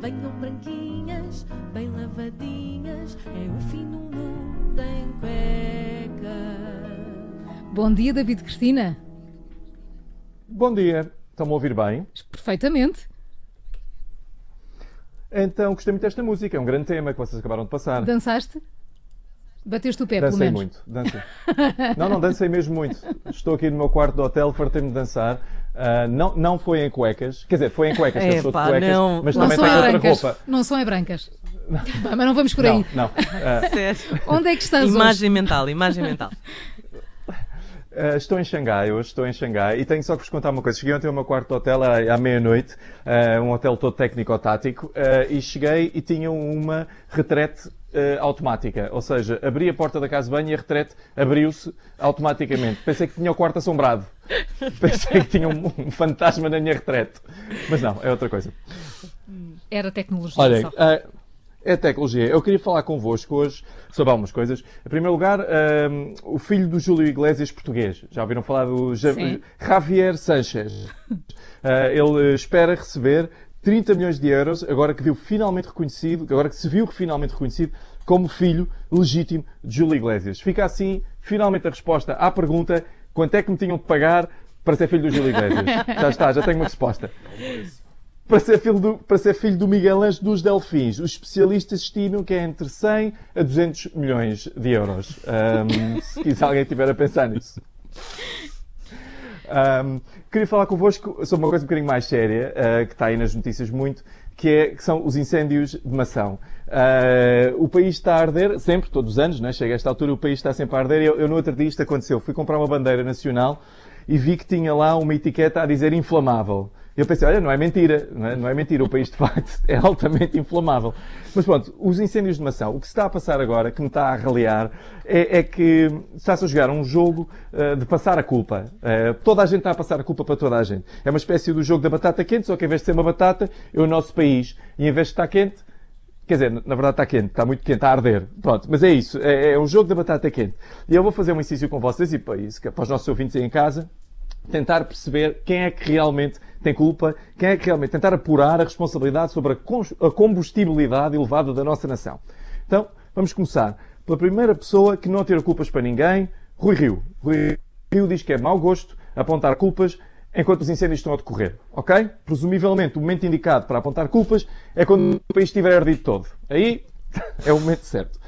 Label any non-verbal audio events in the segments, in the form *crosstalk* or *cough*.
Venham branquinhas, bem lavadinhas, é o fim do mundo em cuecas. Bom dia, David Cristina. Bom dia, estão-me a ouvir bem? Perfeitamente. Então, gostei muito desta música, é um grande tema que vocês acabaram de passar. Dançaste? Bateste o pé, Dancei pelo menos. muito, dancei. não, não, dancei mesmo muito. *laughs* Estou aqui no meu quarto do hotel, fartei-me de dançar. Ah, não, não foi em cuecas, quer dizer, foi em cuecas, que eu sou de cuecas, não. mas Não também são tenho em outra brancas. roupa. Não são em brancas. Mas não vamos por Não, aí. não. Ah, *laughs* Sério. Onde é que estás hoje? Imagem mental, imagem mental. ah, estou em Xangai, hoje estou em Xangai e tenho só que vos contar uma coisa. Cheguei ontem ao meu quarto de hotel à, à meia-noite, ah, um hotel todo técnico-tático, ah, e cheguei e tinha uma retrete ah, automática. Ou seja, abri a porta da casa de banho e a retrete abriu-se automaticamente. Pensei que tinha o quarto assombrado. *laughs* Pensei que tinha um, um fantasma na minha retrete. Mas não, é outra coisa. Era tecnologia só. ah, é tecnologia. Eu queria falar convosco hoje sobre algumas coisas. Em primeiro lugar, ahm, o filho do Júlio Iglesias português. Já ouviram falar do Sim. Javier Sanchez. Ah, ele espera receber 30 milhões de euros, agora que viu finalmente reconhecido, agora que se viu finalmente reconhecido como filho legítimo de Júlio Iglesias. Fica assim, finalmente, a resposta à pergunta: quanto é que me tinham de pagar para ser filho do Júlio Iglesias? *laughs* já está, já tenho uma resposta. Para ser, filho do, para ser filho do Miguel Anjo dos Delfins, os especialistas estimam que é entre 100 a 200 milhões de euros. Ahm, se alguém estiver a pensar nisso. Ahm, queria falar convosco sobre uma coisa um bocadinho mais séria, ah, que está aí nas notícias muito, que, é, que são os incêndios de maçã. Ah, o país está a arder, sempre, todos os anos, né? chega a esta altura, o país está sempre a arder. Eu, eu no outro dia isto aconteceu, fui comprar uma bandeira nacional e vi que tinha lá uma etiqueta a dizer inflamável. Eu pensei, olha, não é mentira, não é, não é mentira, o país de facto é altamente inflamável. Mas pronto, os incêndios de maçã, o que se está a passar agora, que me está a ralear, é, é que está-se a jogar um jogo eh, de passar a culpa. Eh, toda a gente está a passar a culpa para toda a gente. É uma espécie do jogo da batata quente, só que em vez de ser uma batata, é o nosso país. E em vez de estar quente, Quer dizer, na verdade está quente, está muito quente, está a arder. Pronto, mas é isso, é, é um jogo da batata quente. E eu vou fazer um exercício com vocês e para isso, é para os nossos ouvintes aí em casa, tentar perceber quem é que realmente tem culpa, quem é que realmente tentar apurar a responsabilidade sobre a combustibilidade elevada da nossa nação. Então, vamos começar pela primeira pessoa que não tira culpas para ninguém, Rui Rio. Rui Rio diz que é mau gosto apontar culpas enquanto os incêndios estão a decorrer, ok? Presumivelmente, o momento indicado para apontar culpas é quando o país estiver ardido todo. Aí *laughs* é o momento certo.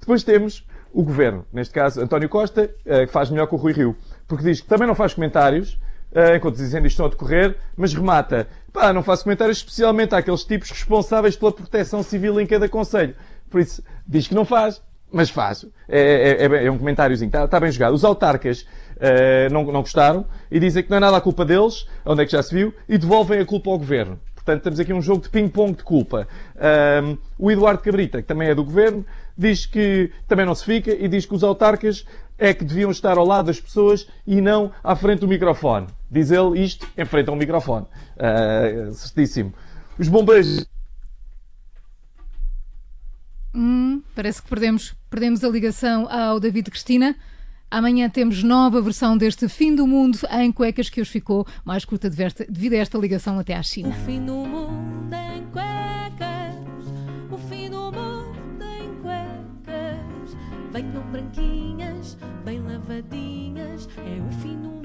Depois temos o governo, neste caso António Costa, eh, que faz melhor que o Rui Rio, porque diz que também não faz comentários enquanto os incêndios estão a decorrer, mas remata, pá, não faço comentários especialmente àqueles tipos responsáveis pela proteção civil em cada conselho. Por isso, diz que não faz, mas faz. É, é- é- é um comentáriozinho, está, está bem jogado. Os autarcas eh, não, não gostaram e dizem que não é nada a culpa deles, onde é que já se viu, e devolvem a culpa ao governo. Portanto, temos aqui um jogo de ping-pong de culpa. Ahm, o Eduardo Cabrita, que também é do governo, diz que também não se fica e diz que os autarcas é que deviam estar ao lado das pessoas e não à frente do microfone. Diz ele isto em frente a um microfone. Ah, certíssimo. Os bombeiros Hum, parece que perdemos, perdemos a ligação ao David Cristina. Amanhã temos nova versão deste Fim do Mundo em cuecas que hoje ficou mais curta devido a esta- ligação até à O China. fim do mundo em cuecas, o fim do mundo em cuecas. Venham branquinhas, bem lavadinhas, é o fim do mundo